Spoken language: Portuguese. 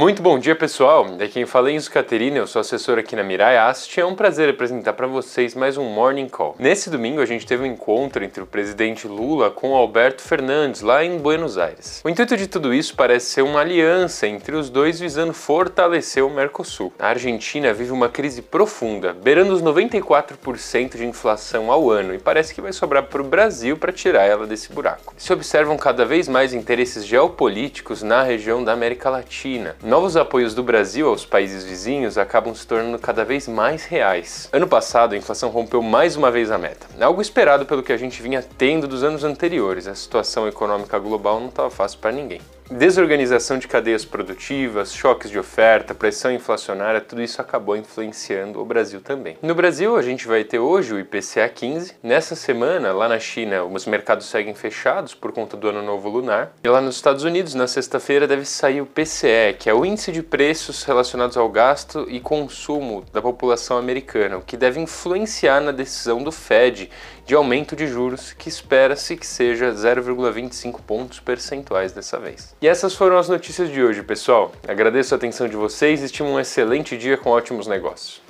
Muito bom dia, pessoal. É quem fala é Enzo Caterina, eu sou assessor aqui na Mirai Asset. É um prazer apresentar para vocês mais um Morning Call. Nesse domingo, a gente teve um encontro entre o presidente Lula com Alberto Fernandes, lá em Buenos Aires. O intuito de tudo isso parece ser uma aliança entre os dois visando fortalecer o Mercosul. A Argentina vive uma crise profunda, beirando os 94% de inflação ao ano, e parece que vai sobrar para o Brasil para tirar ela desse buraco. Se observam cada vez mais interesses geopolíticos na região da América Latina. Novos apoios do Brasil aos países vizinhos acabam se tornando cada vez mais reais. Ano passado, a inflação rompeu mais uma vez a meta, algo esperado pelo que a gente vinha tendo dos anos anteriores. A situação econômica global não estava fácil para ninguém. Desorganização de cadeias produtivas, choques de oferta, pressão inflacionária, tudo isso acabou influenciando o Brasil também. No Brasil, a gente vai ter hoje o IPCA 15. Nessa semana, lá na China, os mercados seguem fechados por conta do Ano Novo Lunar. E lá nos Estados Unidos, na sexta-feira, deve sair o PCE, que é o índice de preços relacionados ao gasto e consumo da população americana, o que deve influenciar na decisão do Fed de aumento de juros, que espera-se que seja 0,25 pontos percentuais dessa vez. E essas foram as notícias de hoje, pessoal. Agradeço a atenção de vocês e estimo um excelente dia com ótimos negócios.